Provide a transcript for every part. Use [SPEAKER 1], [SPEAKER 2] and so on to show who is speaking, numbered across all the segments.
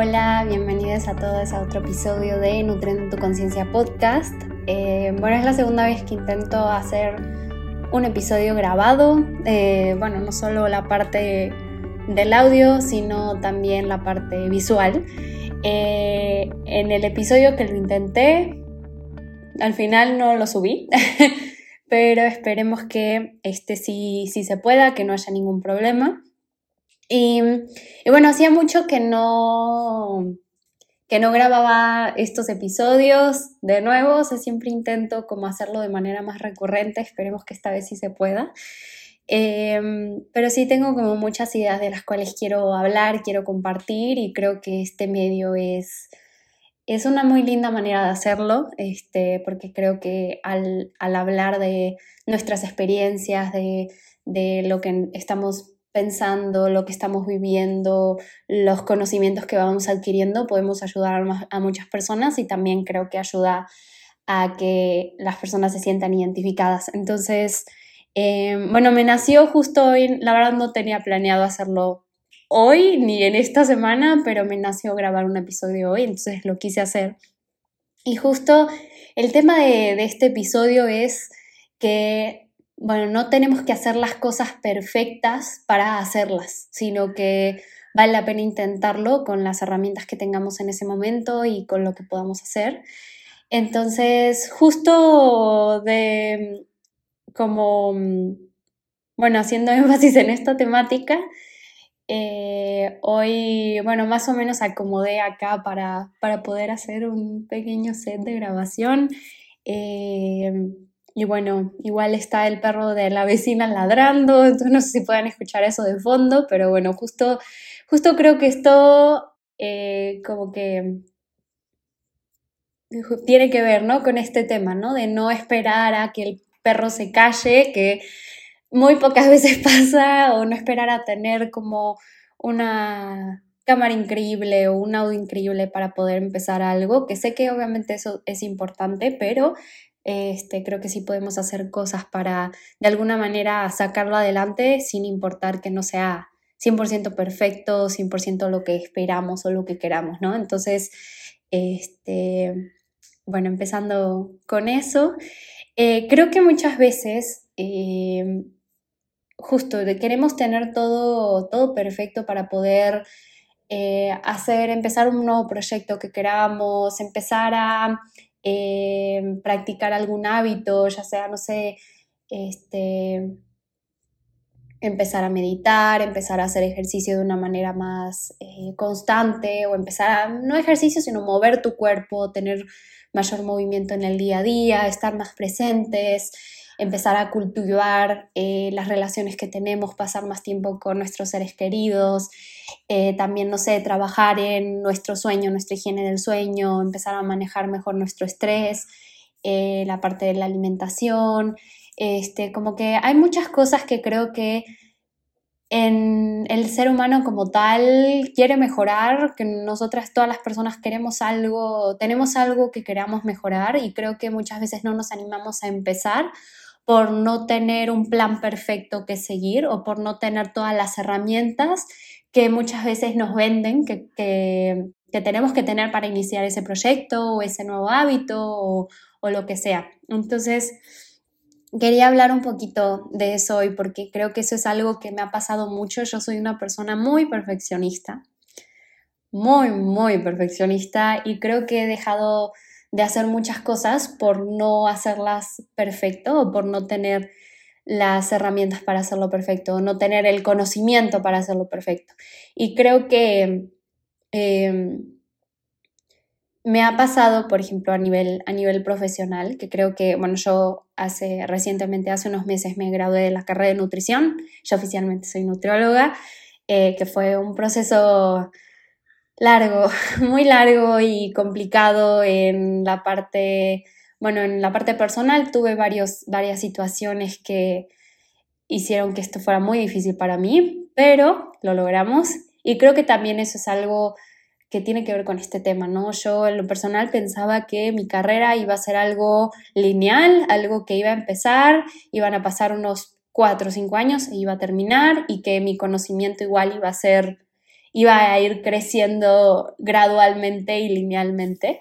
[SPEAKER 1] Hola, bienvenidos a todos a otro episodio de Nutriendo tu Conciencia Podcast. Eh, bueno, es la segunda vez que intento hacer un episodio grabado. Eh, bueno, no solo la parte del audio, sino también la parte visual. Eh, en el episodio que lo intenté, al final no lo subí, pero esperemos que este sí, sí se pueda, que no haya ningún problema. Y, bueno, hacía mucho que no, que no grababa estos episodios de nuevo, o siempre intento como hacerlo de manera más recurrente, esperemos que esta vez sí se pueda. Em, pero sí tengo como muchas ideas de las cuales quiero hablar, quiero compartir y creo que este medio es, es una muy linda manera de hacerlo, este, porque creo que al, al hablar de nuestras experiencias, de, de lo que estamos pensando, lo que estamos viviendo, los conocimientos que vamos adquiriendo, podemos ayudar a muchas personas y también creo que ayuda a que las personas se sientan identificadas. Entonces, eh, bueno, me nació justo hoy, la verdad no tenía planeado hacerlo hoy ni en esta semana, pero me nació grabar un episodio hoy, entonces lo quise hacer. Y justo el tema de, de este episodio es que bueno, no tenemos que hacer las cosas perfectas para hacerlas, sino que vale la pena intentarlo con las herramientas que tengamos en ese momento y con lo que podamos hacer. Entonces, justo de como, bueno, haciendo énfasis en esta temática, eh, hoy, bueno, más o menos acomodé acá para, para poder hacer un pequeño set de grabación. Eh, y bueno, igual está el perro de la vecina ladrando, entonces no sé si puedan escuchar eso de fondo, pero bueno, justo, justo creo que esto eh, como que tiene que ver, ¿no? Con este tema, ¿no? De no esperar a que el perro se calle, que muy pocas veces pasa, o no esperar a tener como una cámara increíble o un audio increíble para poder empezar algo, que sé que obviamente eso es importante, pero este, creo que sí podemos hacer cosas para de alguna manera sacarlo adelante sin importar que no sea 100% perfecto, 100% lo que esperamos o lo que queramos, ¿no? Entonces, este, bueno, empezando con eso, eh, creo que muchas veces eh, justo queremos tener todo, todo perfecto para poder eh, hacer, empezar un nuevo proyecto que queramos, empezar a eh, practicar algún hábito, ya sea, no sé, este, empezar a meditar, empezar a hacer ejercicio de una manera más eh, constante o empezar a, no ejercicio, sino mover tu cuerpo, tener mayor movimiento en el día a día, estar más presentes, empezar a cultivar eh, las relaciones que tenemos, pasar más tiempo con nuestros seres queridos, eh, también, no sé, trabajar en nuestro sueño, nuestra higiene del sueño, empezar a manejar mejor nuestro estrés, eh, la parte de la alimentación, este, como que hay muchas cosas que creo que en el ser humano como tal quiere mejorar, que nosotras todas las personas queremos algo, tenemos algo que queramos mejorar y creo que muchas veces no nos animamos a empezar por no tener un plan perfecto que seguir o por no tener todas las herramientas que muchas veces nos venden que, tenemos que tener para iniciar ese proyecto o ese nuevo hábito o, o lo que sea. Entonces, quería hablar un poquito de eso hoy porque creo que eso es algo que me ha pasado mucho. Yo soy una persona muy perfeccionista, muy, muy perfeccionista y creo que he dejado de hacer muchas cosas por no hacerlas perfecto o por no tener las herramientas para hacerlo perfecto, o no tener el conocimiento para hacerlo perfecto. Y creo que em, me ha pasado, por ejemplo, a nivel, a nivel profesional, que creo que, bueno, yo hace recientemente, hace unos meses me gradué de la carrera de nutrición, yo oficialmente soy nutrióloga, eh, que fue un proceso largo, muy largo y complicado en la parte, bueno, en la parte personal tuve varios, varias situaciones que hicieron que esto fuera muy difícil para mí, pero lo logramos y creo que también eso es algo que tiene que ver con este tema, ¿no? Yo en lo personal pensaba que mi carrera iba a ser algo lineal, algo que iba a empezar, iban a pasar unos cuatro o cinco años e iba a terminar y que mi conocimiento igual iba a ser iba a ir creciendo gradualmente y linealmente.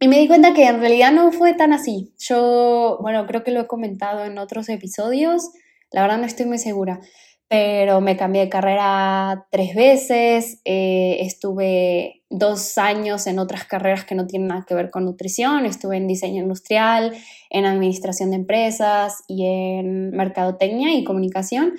[SPEAKER 1] Y me di cuenta que en realidad no fue tan así. Yo, bueno, creo que lo he comentado en otros episodios, la verdad no estoy muy segura, pero me cambié de carrera tres veces, eh, estuve dos años en otras carreras que no tienen nada que ver con nutrición, estuve en diseño industrial, en administración de empresas y en mercadotecnia y comunicación.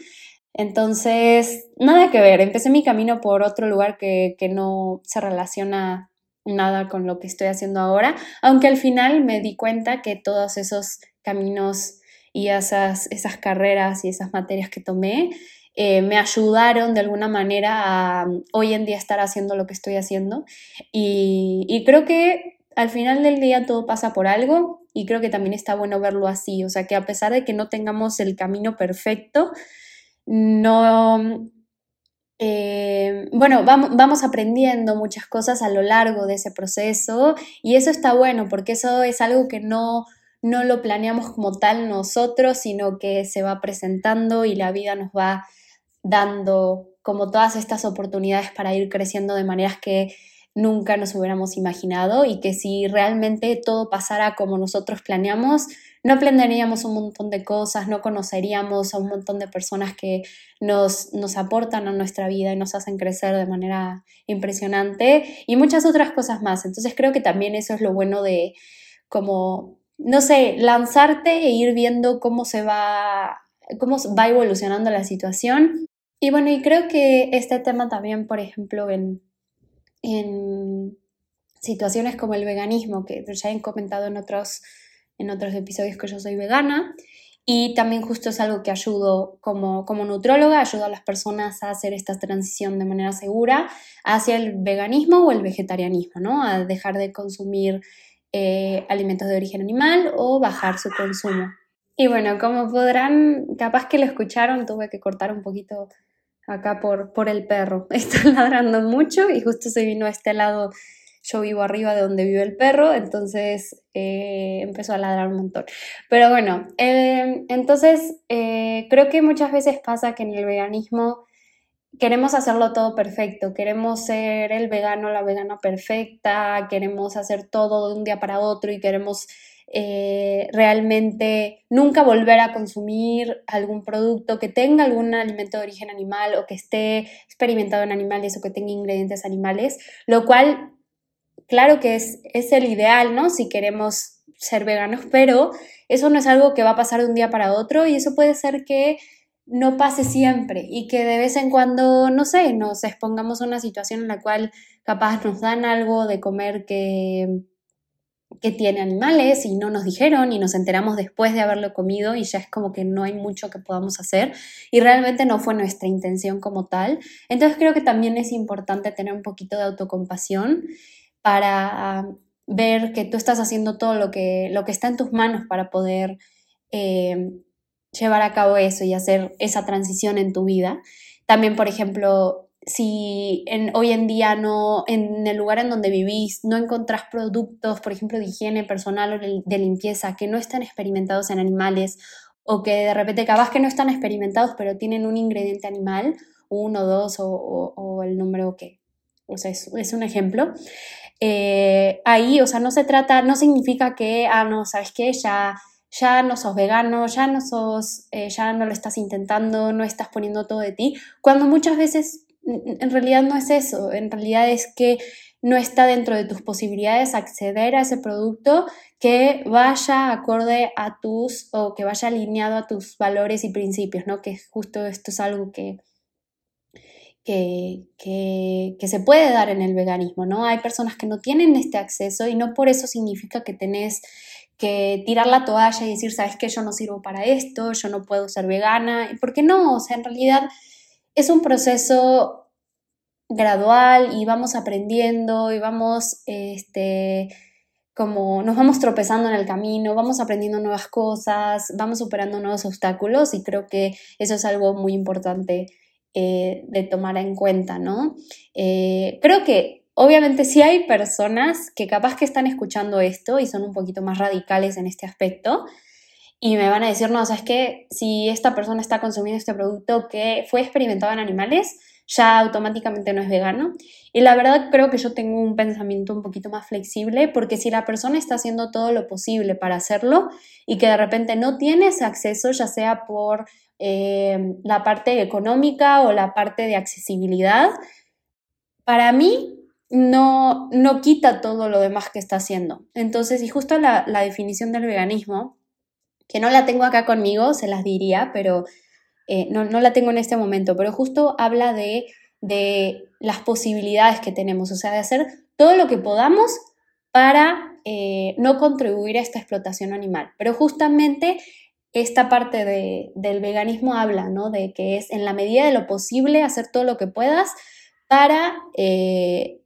[SPEAKER 1] Entonces, nada que ver, empecé mi camino por otro lugar que, que no se relaciona nada con lo que estoy haciendo ahora, aunque al final me di cuenta que todos esos caminos y esas, esas carreras y esas materias que tomé eh, me ayudaron de alguna manera a hoy en día estar haciendo lo que estoy haciendo. Y, y creo que al final del día todo pasa por algo y creo que también está bueno verlo así, o sea que a pesar de que no tengamos el camino perfecto, no... Eh, bueno, vamos, vamos aprendiendo muchas cosas a lo largo de ese proceso y eso está bueno porque eso es algo que no, no lo planeamos como tal nosotros, sino que se va presentando y la vida nos va dando como todas estas oportunidades para ir creciendo de maneras que nunca nos hubiéramos imaginado y que si realmente todo pasara como nosotros planeamos, no planearíamos un montón de cosas, no conoceríamos a un montón de personas que nos, nos aportan a nuestra vida y nos hacen crecer de manera impresionante y muchas otras cosas más. Entonces creo que también eso es lo bueno de como, no sé, lanzarte e ir viendo cómo se va, cómo va evolucionando la situación y bueno, y creo que este tema también, por ejemplo, en, en situaciones como el veganismo, que ya he comentado en otros, en otros episodios que yo soy vegana, y también justo es algo que ayudo como, como nutróloga, ayudo a las personas a hacer esta transición de manera segura hacia el veganismo o el vegetarianismo, ¿no? A dejar de consumir eh, alimentos de origen animal o bajar su consumo. Y bueno, como podrán, capaz que lo escucharon, tuve que cortar un poquito acá por, por el perro. Está ladrando mucho y justo se vino a este lado. Yo vivo arriba de donde vive el perro, entonces eh, empezó a ladrar un montón. Pero bueno, em, entonces eh, creo que muchas veces pasa que en el veganismo queremos hacerlo todo perfecto, queremos ser el vegano, la vegana perfecta, queremos hacer todo de un día para otro y queremos eh, realmente nunca volver a consumir algún producto que tenga algún alimento de origen animal o que esté experimentado en animales o que tenga ingredientes animales, lo cual, claro que es, es el ideal, ¿no? Si queremos ser veganos, pero eso no es algo que va a pasar de un día para otro y eso puede ser que no pase siempre y que de vez en cuando, no sé, nos expongamos a una situación en la cual capaz nos dan algo de comer que que tiene animales y no nos dijeron y nos enteramos después de haberlo comido y ya es como que no hay mucho que podamos hacer y realmente no fue nuestra intención como tal. Entonces creo que también es importante tener un poquito de autocompasión para ver que tú estás haciendo todo lo que, lo que está en tus manos para poder eh, llevar a cabo eso y hacer esa transición en tu vida. También, por ejemplo, si hoy en día no, en el lugar en donde vivís, no encontrás productos, por ejemplo, de higiene personal o de limpieza que no están experimentados en animales o que de repente capaz que no están experimentados pero tienen un ingrediente animal, uno, dos o, o, el número que, o sea, es, es un ejemplo. Eh, ahí, o sea, no se trata, no significa que, ah, no, ¿sabes qué? Ya ya no sos vegano, ya no sos, eh, ya no lo estás intentando, no estás poniendo todo de ti, cuando muchas veces en realidad no es eso, en realidad es que no está dentro de tus posibilidades acceder a ese producto que vaya acorde a tus o que vaya alineado a tus valores y principios, ¿no? Que justo esto es algo que, que, que, se puede dar en el veganismo, ¿no? Hay personas que no tienen este acceso y no por eso significa que tenés que tirar la toalla y decir, sabes que yo no sirvo para esto, yo no puedo ser vegana, ¿por qué no? O sea, en realidad es un proceso gradual y vamos aprendiendo y vamos, este, como nos vamos tropezando en el camino, vamos aprendiendo nuevas cosas, vamos superando nuevos obstáculos y creo que eso es algo muy importante eh, de tomar en cuenta, ¿no? Eh, creo que obviamente sí hay personas que capaz que están escuchando esto y son un poquito más radicales en este aspecto, y me van a decir, no, o sea, es que si esta persona está consumiendo este producto que fue experimentado en animales, ya automáticamente no es vegano. Y la verdad creo que yo tengo un pensamiento un poquito más flexible porque si la persona está haciendo todo lo posible para hacerlo y que de repente no tiene ese acceso, ya sea por eh, la parte económica o la parte de accesibilidad, para mí no, no quita todo lo demás que está haciendo. Entonces, y justo la, la definición del veganismo, que no la tengo acá conmigo, se las diría, pero eh, no, la tengo en este momento, pero justo habla de, de, las posibilidades que tenemos, o sea, de hacer todo lo que podamos para eh, no contribuir a esta explotación animal. Pero justamente esta parte del veganismo habla, ¿no? De que es en la medida de lo posible hacer todo lo que puedas para, eh,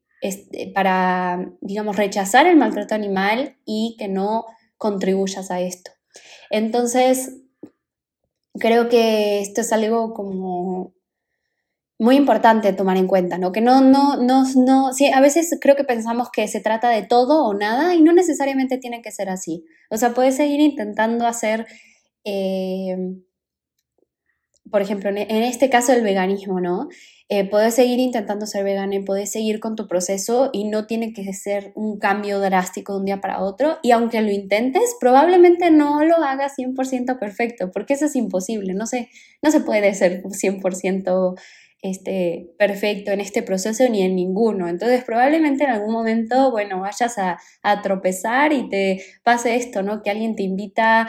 [SPEAKER 1] para digamos, rechazar el maltrato animal y que no contribuyas a esto. Entonces, creo que esto es algo como muy importante tomar en cuenta, ¿no? Que no, no, no, no, sí, a veces creo que pensamos que se trata de todo o nada y no necesariamente tiene que ser así. O sea, puedes seguir intentando hacer, eh, por ejemplo, en este caso el veganismo, ¿no? Eh, puedes seguir intentando ser vegana y puedes seguir con tu proceso y no tiene que ser un cambio drástico de un día para otro. Y aunque lo intentes, probablemente no lo hagas 100% perfecto, porque eso es imposible. No se, no se puede ser 100% este, perfecto en este proceso ni en ninguno. Entonces probablemente en algún momento, bueno, vayas a, tropezar y te pase esto, ¿no? Que alguien te invita,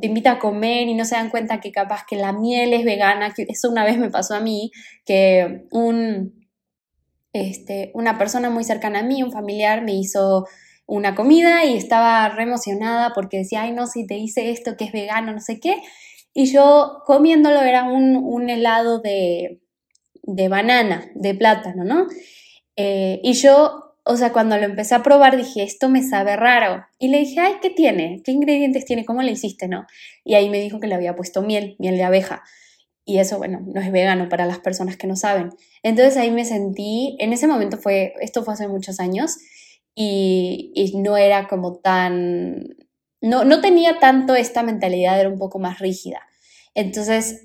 [SPEAKER 1] te invita a comer y no se dan cuenta que capaz que la miel es vegana, que eso una vez me pasó a mí, que un, este, una persona muy cercana a mí, un familiar, me hizo una comida y estaba re emocionada porque decía, ay no, si te hice esto que es vegano, no sé qué. Y yo comiéndolo era un helado de, de banana, de plátano, ¿no? Eh, y yo, o sea, cuando lo empecé a probar dije, esto me sabe raro. Y le dije, ay, ¿qué tiene? ¿Qué ingredientes tiene? ¿Cómo le hiciste, no? Y ahí me dijo que le había puesto miel, miel de abeja. Y eso, bueno, no es vegano para las personas que no saben. Entonces ahí me sentí, en ese momento fue, esto fue hace muchos años, y, y no era como tan, no, no tenía tanto esta mentalidad, era un poco más rígida. Entonces,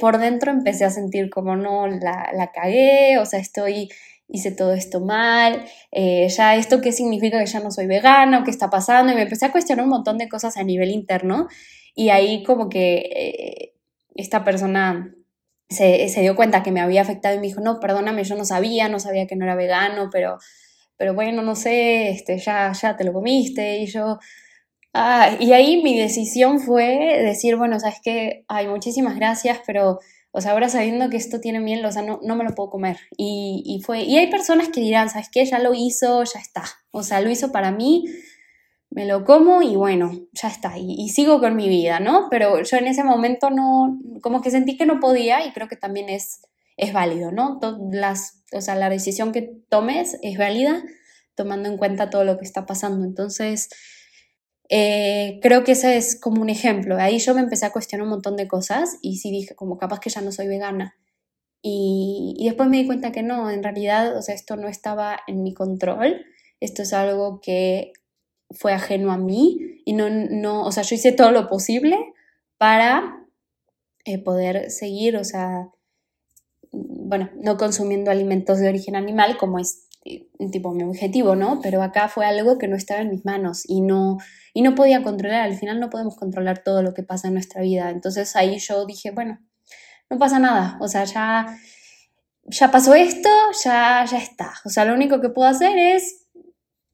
[SPEAKER 1] por dentro empecé a sentir como no, la, la cagué, o sea, estoy, hice todo esto mal, eh, ya esto qué significa que ya no soy vegana, qué está pasando, y me empecé a cuestionar un montón de cosas a nivel interno, y ahí como que eh, esta persona se, se, dio cuenta que me había afectado y me dijo, no, perdóname, yo no sabía, no sabía que no era vegano, pero, pero bueno, no sé, este, ya, ya te lo comiste, y yo Ah, y ahí mi decisión fue decir, bueno, sabes que, hay muchísimas gracias, pero, o sea, ahora sabiendo que esto tiene miel, o sea, no, no me lo puedo comer. Y, y, fue, y hay personas que dirán, sabes qué, ya lo hizo, ya está. O sea, lo hizo para mí, me lo como y bueno, ya está. Y, y sigo con mi vida, ¿no? Pero yo en ese momento no, como que sentí que no podía y creo que también es, es válido, ¿no? Las, o sea, la decisión que tomes es válida tomando en cuenta todo lo que está pasando. Entonces, eh, creo que ese es como un ejemplo. Ahí yo me empecé a cuestionar un montón de cosas y sí dije, como capaz que ya no soy vegana. Y, y, después me di cuenta que no, en realidad, o sea, esto no estaba en mi control, esto es algo que fue ajeno a mí y no, no o sea, yo hice todo lo posible para eh, poder seguir, o sea, bueno, no consumiendo alimentos de origen animal como es tipo mi objetivo, ¿no? Pero acá fue algo que no estaba en mis manos y no, y no podía controlar. Al final no podemos controlar todo lo que pasa en nuestra vida. Entonces ahí yo dije, bueno, no pasa nada. O sea, ya, ya pasó esto, ya, ya está. O sea, lo único que puedo hacer es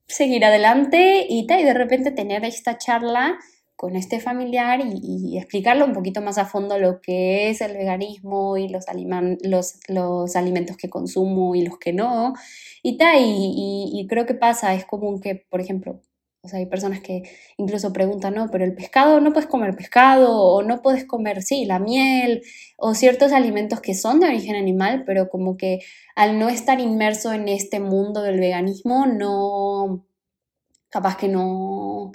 [SPEAKER 1] seguir adelante y, y de repente tener esta charla con este familiar y, explicarle un poquito más a fondo lo que es el veganismo y los, los, los alimentos que consumo y los que no. Y, ta, y, y, creo que pasa, es común que, por ejemplo, o sea, hay personas que incluso preguntan, no, pero el pescado, no puedes comer pescado, o no puedes comer, sí, la miel, o ciertos alimentos que son de origen animal, pero como que al no estar inmerso en este mundo del veganismo, no, capaz que no,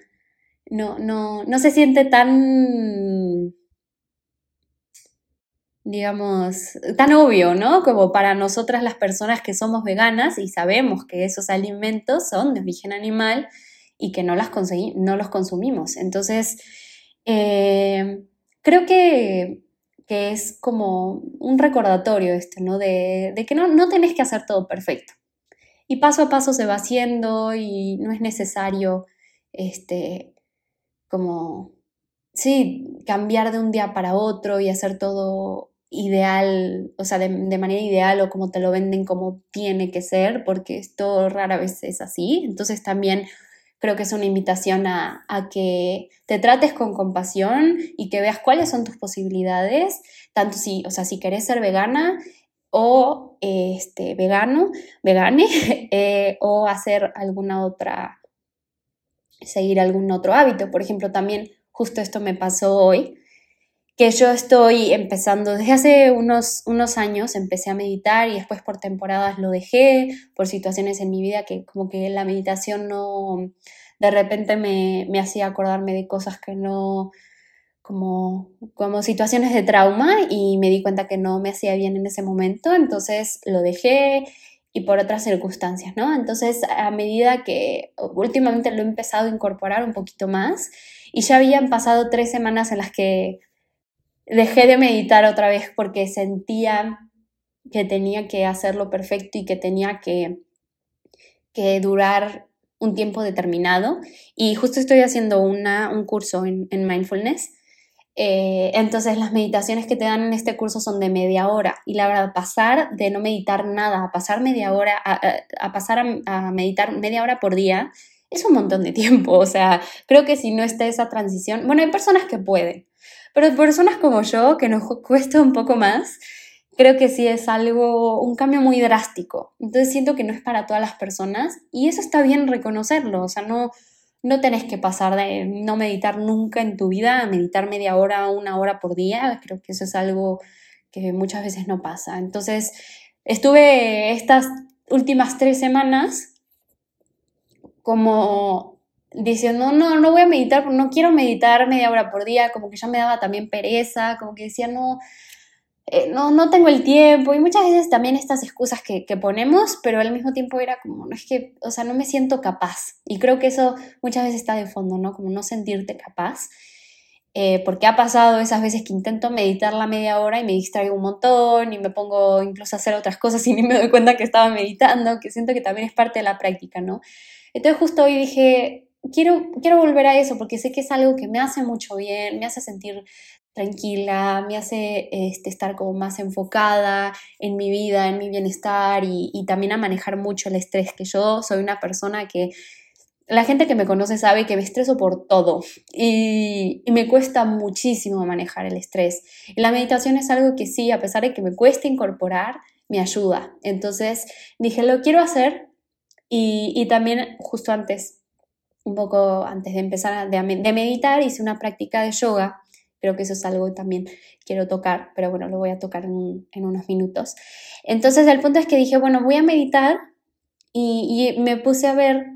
[SPEAKER 1] no, no, no se siente tan, digamos, tan obvio, ¿no? Como para nosotras las personas que somos veganas y sabemos que esos alimentos son de origen animal y que no, las no los consumimos. Entonces, eh, creo que, que es como un recordatorio este, ¿no? De, de que no, no tenés que hacer todo perfecto. Y paso a paso se va haciendo y no es necesario, este, como, sí, cambiar de un día para otro y hacer todo ideal, o sea, de, de, manera ideal o como te lo venden como tiene que ser, porque esto rara vez es así. Entonces también creo que es una invitación a, que te trates con compasión y que veas cuáles son tus posibilidades, tanto si, o sea, si querés ser vegana o este, vegano, vegane, eh, o hacer alguna otra, seguir algún otro hábito. Por ejemplo, también justo esto me pasó hoy que yo estoy empezando desde hace unos, unos años, empecé a meditar y después por temporadas lo dejé, por situaciones en mi vida que como que la meditación no, de repente me, me hacía acordarme de cosas que no, como, como situaciones de trauma y me di cuenta que no me hacía bien en ese momento, entonces lo dejé y por otras circunstancias, ¿no? Entonces, a medida que últimamente lo he empezado a incorporar un poquito más y ya habían pasado tres semanas en las que dejé de meditar otra vez porque sentía que tenía que hacerlo perfecto y que tenía que, que durar un tiempo determinado. Y justo estoy haciendo una, un curso en, mindfulness. Eh, entonces las meditaciones que te dan en este curso son de media hora y la verdad pasar de no meditar nada a pasar media hora a, pasar a, meditar media hora por día es un montón de tiempo o sea creo que si no está esa transición bueno hay personas que pueden pero personas como yo, que nos cuesta un poco más, creo que sí es algo, un cambio muy drástico. Entonces siento que no es para todas las personas y eso está bien reconocerlo. O sea, no, no tenés que pasar de no meditar nunca en tu vida a meditar media hora, una hora por día. Creo que eso es algo que muchas veces no pasa. Entonces, estuve estas últimas tres semanas como diciendo, no, no voy a meditar, no quiero meditar media hora por día, como que ya me daba también pereza, como que decía, no, eh, no, no tengo el tiempo, y muchas veces también estas excusas que, que, ponemos, pero al mismo tiempo era como, no es que, o sea, no me siento capaz, y creo que eso muchas veces está de fondo, ¿no? Como no sentirte capaz. Eh, porque ha pasado esas veces que intento meditar la media hora y me distraigo un montón y me pongo incluso a hacer otras cosas y ni me doy cuenta que estaba meditando, que siento que también es parte de la práctica, ¿no? Entonces justo hoy dije, quiero, quiero volver a eso porque sé que es algo que me hace mucho bien, me hace sentir tranquila, me hace este, estar como más enfocada en mi vida, en mi bienestar y, también a manejar mucho el estrés, que yo soy una persona que la gente que me conoce sabe que me estreso por todo y, y, me cuesta muchísimo manejar el estrés. Y la meditación es algo que sí, a pesar de que me cuesta incorporar, me ayuda. Entonces dije, lo quiero hacer y, y también justo antes un poco antes de empezar de, meditar, hice una práctica de yoga. Creo que eso es algo que también quiero tocar, pero bueno, lo voy a tocar en, unos minutos. Entonces, el punto es que dije, bueno, voy a meditar y, me puse a ver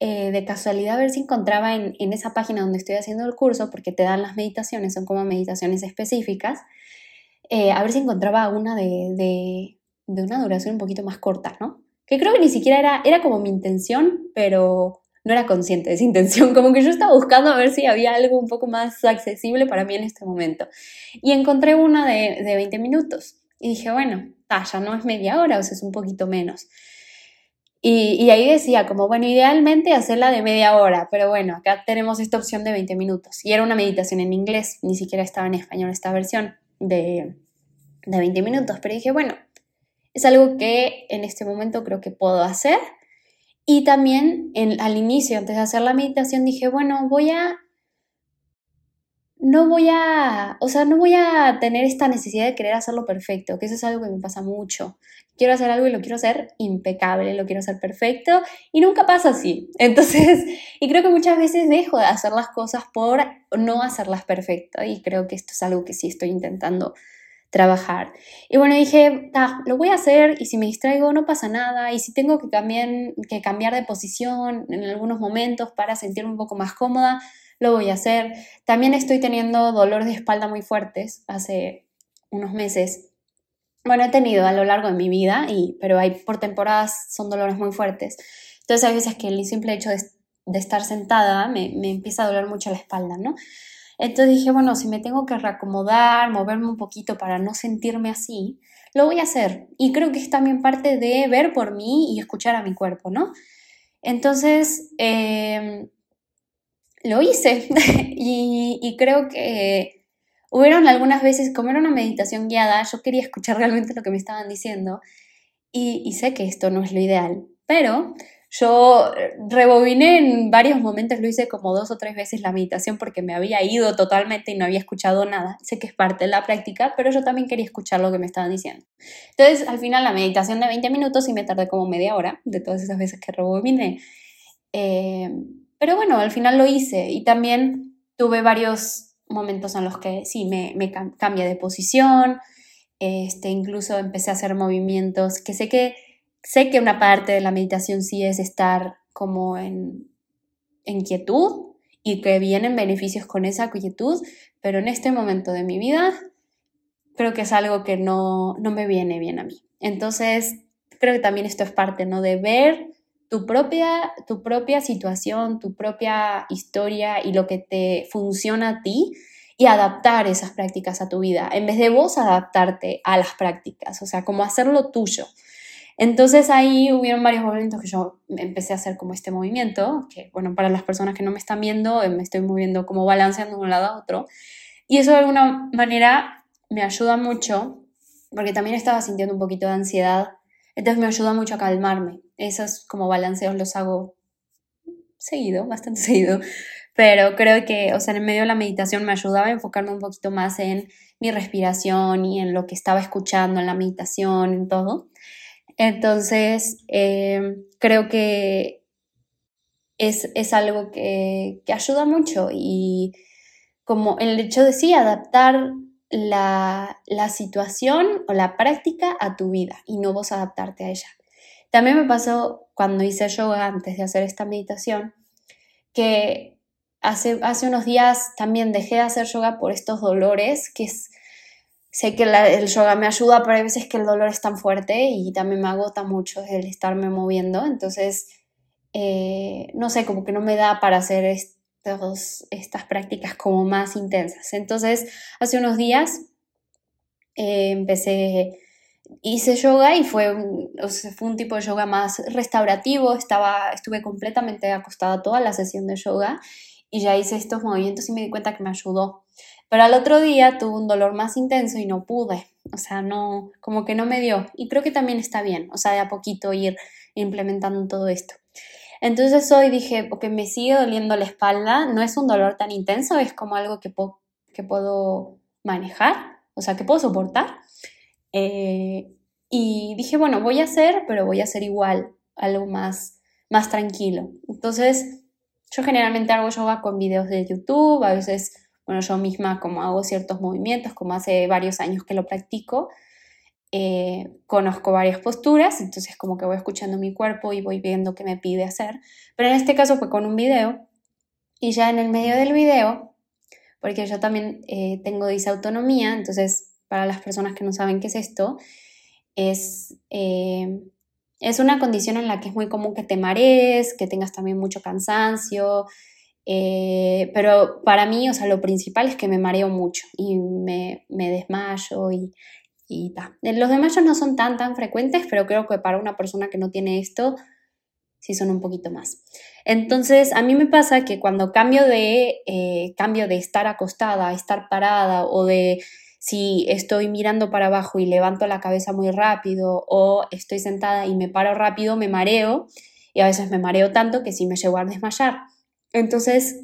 [SPEAKER 1] eh, de casualidad a ver si encontraba en, esa página donde estoy haciendo el curso, porque te dan las meditaciones, son como meditaciones específicas, eh, a ver si encontraba una de, de, de, una duración un poquito más corta, ¿no? Que creo que ni siquiera era, era como mi intención, pero no era consciente de esa intención, como que yo estaba buscando a ver si había algo un poco más accesible para mí en este momento. Y encontré una de, de 20 minutos y dije, bueno, ya no es media hora, o sea, es un poquito menos. Y, y, ahí decía, como, bueno, idealmente hacerla de media hora, pero bueno, acá tenemos esta opción de 20 minutos. Y era una meditación en inglés, ni siquiera estaba en español esta versión de, de 20 minutos, pero dije, bueno, es algo que en este momento creo que puedo hacer y también al inicio, antes de hacer la meditación, dije, bueno, voy a... No voy a, o sea, no voy a tener esta necesidad de querer hacerlo perfecto, que eso es algo que me pasa mucho. Quiero hacer algo y lo quiero hacer impecable, lo quiero hacer perfecto y nunca pasa así. Entonces, y creo que muchas veces dejo de hacer las cosas por no hacerlas perfectas y creo que esto es algo que sí estoy intentando trabajar. Y bueno, dije, lo voy a hacer y si me distraigo no pasa nada y si tengo que cambiar, que cambiar de posición en algunos momentos para sentirme un poco más cómoda, lo voy a hacer. También estoy teniendo dolores de espalda muy fuertes hace unos meses. Bueno, he tenido a lo largo de mi vida, y, pero hay por temporadas son dolores muy fuertes. Entonces hay veces que el simple hecho de, estar sentada me, me empieza a doler mucho la espalda, ¿no? Entonces dije, bueno, si me tengo que reacomodar, moverme un poquito para no sentirme así, lo voy a hacer. Y creo que es también parte de ver por mí y escuchar a mi cuerpo, ¿no? Entonces, em, lo hice y, creo que hubieron algunas veces, como era una meditación guiada, yo quería escuchar realmente lo que me estaban diciendo y, y sé que esto no es lo ideal, pero yo rebobiné en varios momentos, lo hice como dos o tres veces la meditación porque me había ido totalmente y no había escuchado nada. Sé que es parte de la práctica, pero yo también quería escuchar lo que me estaban diciendo. Entonces, al final, la meditación de 20 minutos y me tardé como media hora de todas esas veces que rebobiné. Eh, pero bueno, al final lo hice y también tuve varios momentos en los que sí, me, me cambié de posición, este, incluso empecé a hacer movimientos que sé que sé que una parte de la meditación sí es estar como en, en quietud y que vienen beneficios con esa quietud, pero en este momento de mi vida creo que es algo que no, no me viene bien a mí. Entonces, creo que también esto es parte, ¿no? De ver tu propia, tu propia situación, tu propia historia y lo que te funciona a ti y adaptar esas prácticas a tu vida, en vez de vos adaptarte a las prácticas, o sea, como hacerlo tuyo. Entonces ahí hubieron varios momentos que yo empecé a hacer como este movimiento, que bueno, para las personas que no me están viendo, eh, me estoy moviendo como balanceando de un lado a otro. Y eso de alguna manera me ayuda mucho, porque también estaba sintiendo un poquito de ansiedad, entonces me ayuda mucho a calmarme. Esos como balanceos los hago seguido, bastante seguido, pero creo que, o sea, en medio de la meditación me ayudaba a enfocarme un poquito más en mi respiración y en lo que estaba escuchando en la meditación, en todo. Entonces, eh, creo que es, algo que, ayuda mucho y como el hecho de sí, adaptar la, la, situación o la práctica a tu vida y no vos adaptarte a ella. También me pasó cuando hice yoga antes de hacer esta meditación, que hace, hace unos días también dejé de hacer yoga por estos dolores, que es sé que el yoga me ayuda, pero hay veces que el dolor es tan fuerte y también me agota mucho el estarme moviendo. Entonces, eh, no sé, como que no me da para hacer estas prácticas como más intensas. Entonces, hace unos días eh, empecé, hice yoga y fue un, fue un tipo de yoga más restaurativo. Estaba, estuve completamente acostada toda la sesión de yoga y ya hice estos movimientos y me di cuenta que me ayudó. Pero al otro día tuve un dolor más intenso y no pude, o sea, no, como que no me dio. Y creo que también está bien, o sea, de a poquito ir implementando todo esto. Entonces hoy dije, porque me sigue doliendo la espalda, no es un dolor tan intenso, es como algo que, que puedo manejar, o sea, que puedo soportar. Eh, y dije, bueno, voy a hacer, pero voy a hacer igual, algo más, más tranquilo. Entonces, yo generalmente hago yoga con videos de YouTube, a veces bueno, yo misma como hago ciertos movimientos, como hace varios años que lo practico, eh, conozco varias posturas, entonces como que voy escuchando mi cuerpo y voy viendo qué me pide hacer. Pero en este caso fue con un video y ya en el medio del video, porque yo también eh, tengo disautonomía, entonces para las personas que no saben qué es esto, es, eh, es una condición en la que es muy común que te marees, que tengas también mucho cansancio, eh, pero para mí, o sea, lo principal es que me mareo mucho y me, me desmayo y, y ta. Los desmayos no son tan, tan frecuentes, pero creo que para una persona que no tiene esto, sí son un poquito más. Entonces, a mí me pasa que cuando cambio de, eh, cambio de estar acostada estar parada o de si estoy mirando para abajo y levanto la cabeza muy rápido o estoy sentada y me paro rápido, me mareo y a veces me mareo tanto que sí me llego a desmayar. Entonces,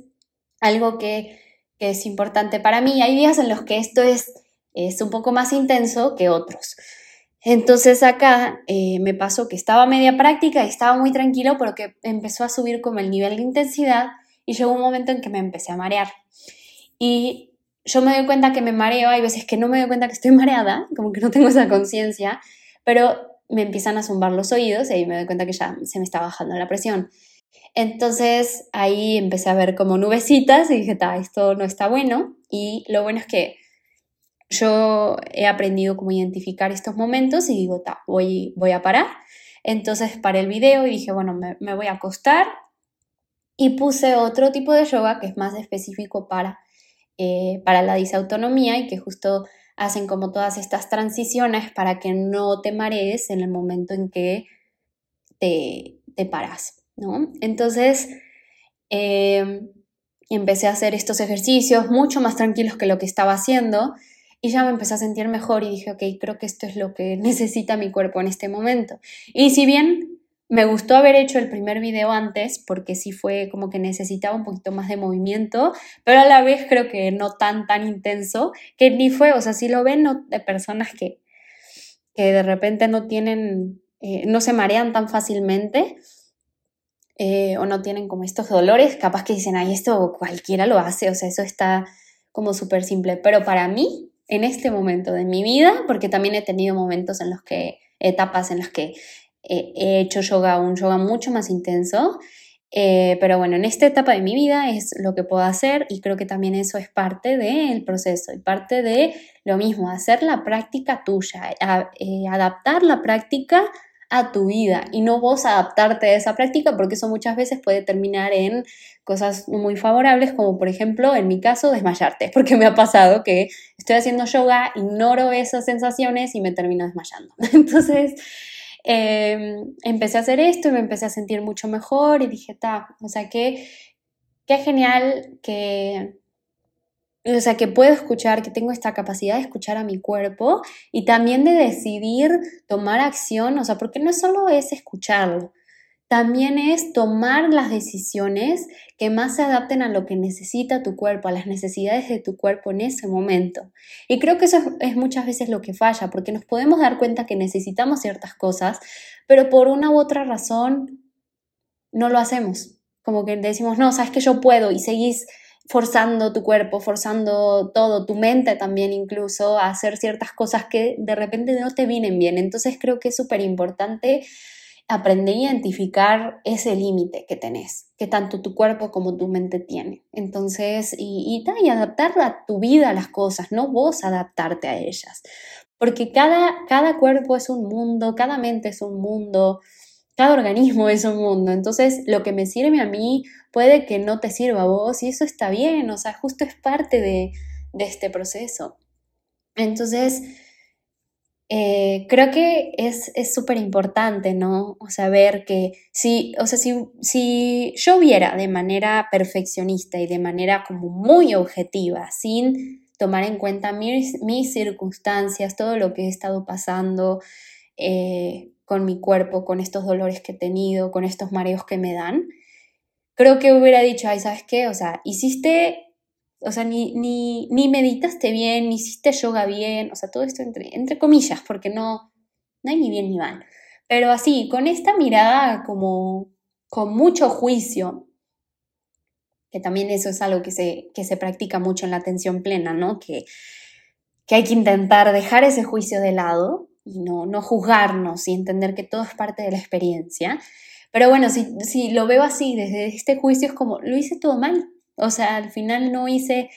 [SPEAKER 1] algo que, es importante para mí, hay días en los que esto es, un poco más intenso que otros. Entonces acá eh, me pasó que estaba media práctica y estaba muy tranquilo, pero que empezó a subir como el nivel de intensidad y llegó un momento en que me empecé a marear. Y yo me doy cuenta que me mareo, hay veces que no me doy cuenta que estoy mareada, como que no tengo esa conciencia, pero me empiezan a zumbar los oídos y ahí me doy cuenta que ya se me está bajando la presión. Entonces ahí empecé a ver como nubecitas y dije, esto no está bueno. Y lo bueno es que yo he aprendido cómo identificar estos momentos y digo, ta, voy, voy a parar. Entonces paré el video y dije, bueno, me, me voy a acostar y puse otro tipo de yoga que es más específico para eh, para la disautonomía y que justo hacen como todas estas transiciones para que no te marees en el momento en que te, te paras, ¿no? Entonces, em, empecé a hacer estos ejercicios mucho más tranquilos que lo que estaba haciendo y ya me empecé a sentir mejor y dije, ok, creo que esto es lo que necesita mi cuerpo en este momento. Y si bien me gustó haber hecho el primer video antes porque sí fue como que necesitaba un poquito más de movimiento, pero a la vez creo que no tan, tan intenso, que ni fue, o sea, si lo ven de personas que, que de repente no tienen, eh, no se marean tan fácilmente eh, o no tienen como estos dolores, capaz que dicen, ay, esto cualquiera lo hace, o sea, eso está como súper simple, pero para mí, en este momento de mi vida, porque también he tenido momentos en los que, etapas en las que he hecho yoga, un yoga mucho más intenso. Eh, pero bueno, en esta etapa de mi vida es lo que puedo hacer y creo que también eso es parte del proceso y parte de lo mismo, hacer la práctica tuya, eh, adaptar la práctica a tu vida y no vos adaptarte a esa práctica porque eso muchas veces puede terminar en cosas muy favorables como por ejemplo en mi caso desmayarte porque me ha pasado que estoy haciendo yoga, ignoro esas sensaciones y me termino desmayando. Entonces Em, empecé a hacer esto y me empecé a sentir mucho mejor y dije, ta, o sea, que qué genial que, o sea, que puedo escuchar, que tengo esta capacidad de escuchar a mi cuerpo y también de decidir tomar acción, o sea, porque no solo es escucharlo, también es tomar las decisiones que más se adapten a lo que necesita tu cuerpo, a las necesidades de tu cuerpo en ese momento. Y creo que eso es, muchas veces lo que falla, porque nos podemos dar cuenta que necesitamos ciertas cosas, pero por una u otra razón no lo hacemos. Como que decimos, no, sabes que yo puedo y seguís forzando tu cuerpo, forzando todo, tu mente también incluso, a hacer ciertas cosas que de repente no te vienen bien. Entonces creo que es súper importante aprender a identificar ese límite que tenés, que tanto tu cuerpo como tu mente tiene. Entonces, y, y, adaptar a tu vida a las cosas, no vos adaptarte a ellas. Porque cada, cada cuerpo es un mundo, cada mente es un mundo, cada organismo es un mundo. Entonces, lo que me sirve a mí puede que no te sirva a vos y eso está bien, o sea, justo es parte de, de este proceso. Entonces, eh, creo que es súper importante, ¿no? O sea, ver que si, o sea, si, si yo viera de manera perfeccionista y de manera como muy objetiva, sin tomar en cuenta mis, mis circunstancias, todo lo que he estado pasando eh, con mi cuerpo, con estos dolores que he tenido, con estos mareos que me dan, creo que hubiera dicho, ay, ¿sabes qué? O sea, hiciste o sea, ni, ni, ni, meditaste bien, ni hiciste yoga bien, o sea, todo esto entre, entre comillas, porque no, no hay ni bien ni mal. Pero así, con esta mirada como con mucho juicio, que también eso es algo que se, que se practica mucho en la atención plena, ¿no? Que, que hay que intentar dejar ese juicio de lado y no, no juzgarnos y entender que todo es parte de la experiencia. Pero bueno, si, si lo veo así, desde este juicio es como, lo hice todo mal, o sea, al final no hice,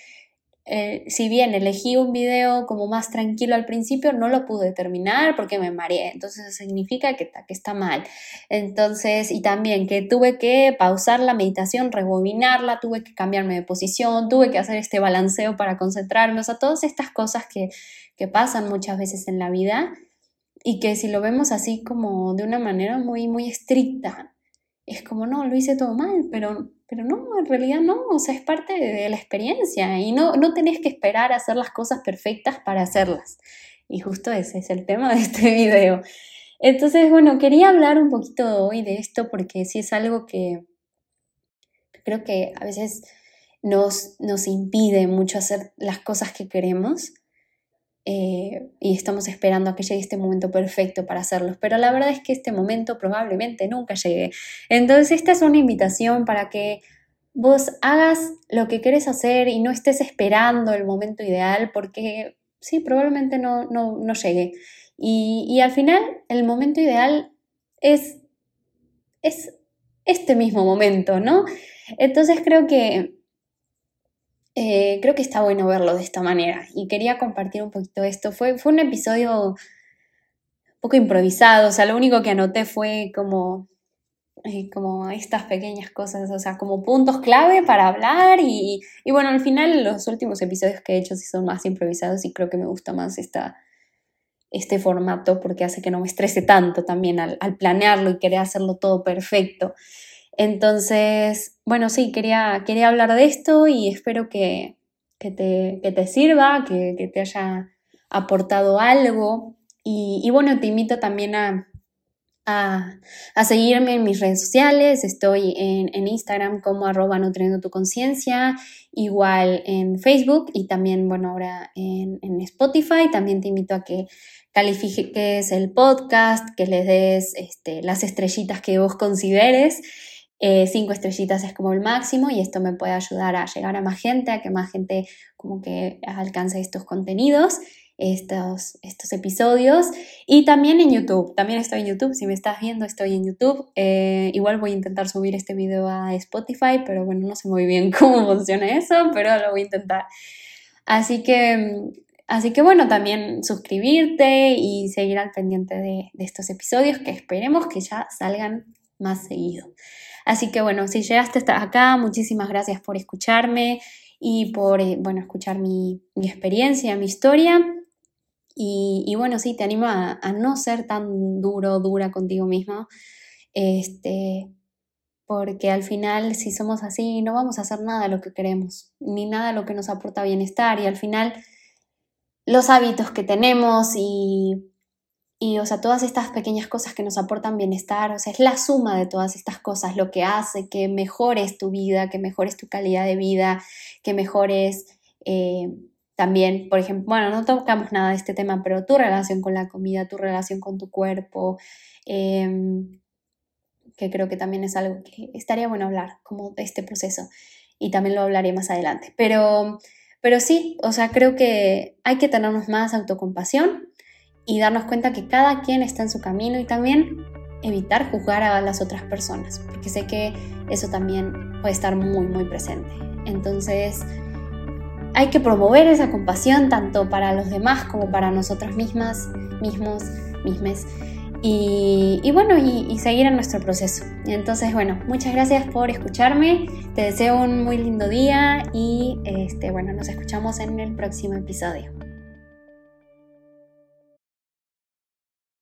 [SPEAKER 1] eh, si bien elegí un video como más tranquilo al principio, no lo pude terminar porque me mareé. Entonces significa que, que está mal. Entonces, y también que tuve que pausar la meditación, rebobinarla, tuve que cambiarme de posición, tuve que hacer este balanceo para concentrarme. O sea, todas estas cosas que, que pasan muchas veces en la vida y que si lo vemos así como de una manera muy, muy estricta, es como, no, lo hice todo mal, pero pero no, en realidad no, o sea, es parte de la experiencia y no, no tenés que esperar a hacer las cosas perfectas para hacerlas. Y justo ese es el tema de este video. Entonces, bueno, quería hablar un poquito hoy de esto porque sí es algo que creo que a veces nos, nos impide mucho hacer las cosas que queremos eh, y estamos esperando a que llegue este momento perfecto para hacerlos, pero la verdad es que este momento probablemente nunca llegue. Entonces esta es una invitación para que vos hagas lo que querés hacer y no estés esperando el momento ideal porque sí, probablemente no, no, no llegue. Y, y, al final el momento ideal es, es este mismo momento, ¿no? Entonces creo que eh, creo que está bueno verlo de esta manera y quería compartir un poquito esto. Fue, fue un episodio un poco improvisado, o sea, lo único que anoté fue como eh, como estas pequeñas cosas, o sea, como puntos clave para hablar y, bueno, al final los últimos episodios que he hecho sí son más improvisados y creo que me gusta más esta, este formato porque hace que no me estrese tanto también al planearlo y querer hacerlo todo perfecto. Entonces, bueno, sí, quería, quería hablar de esto y espero que, que, te, que te, sirva, que, que, te haya aportado algo. Y, y bueno, te invito también a, a, a, seguirme en mis redes sociales. Estoy en, en Instagram como arroba nutriendo tu conciencia, igual en Facebook y también, bueno, ahora en, en, Spotify. También te invito a que califiques el podcast, que le des este, las estrellitas que vos consideres. Eh, cinco estrellitas es como el máximo y esto me puede ayudar a llegar a más gente, a que más gente como que alcance estos contenidos estos, estos episodios. Y también en YouTube, también estoy en YouTube, si me estás viendo estoy en YouTube. Eh, igual voy a intentar subir este video a Spotify, pero bueno, no sé muy bien cómo funciona eso, pero lo voy a intentar. Así que, así que bueno, también suscribirte y seguir al pendiente de, de estos episodios que esperemos que ya salgan más seguido. Así que bueno, si llegaste hasta acá, muchísimas gracias por escucharme y por, eh, bueno, escuchar mi, mi experiencia, mi historia. Y, bueno, sí, te animo a, no ser tan duro, dura contigo mismo, este, porque al final si somos así no vamos a hacer nada lo que queremos, ni nada lo que nos aporta bienestar y al final los hábitos que tenemos y, y, o sea, todas estas pequeñas cosas que nos aportan bienestar, o sea, es la suma de todas estas cosas lo que hace que mejores tu vida, que mejores tu calidad de vida, que mejores... Eh, también, por ejemplo, bueno, no tocamos nada de este tema, pero tu relación con la comida, tu relación con tu cuerpo, em, que creo que también es algo que estaría bueno hablar, como este proceso, y también lo hablaré más adelante. Pero, pero sí, o sea, creo que hay que tenernos más autocompasión y darnos cuenta que cada quien está en su camino y también evitar juzgar a las otras personas, porque sé que eso también puede estar muy, muy presente. Entonces, hay que promover esa compasión tanto para los demás como para nosotras mismas, mismos, mismes. Y, y bueno, y, y, seguir en nuestro proceso. Entonces, bueno, muchas gracias por escucharme. Te deseo un muy lindo día y este, bueno, nos escuchamos en el próximo episodio.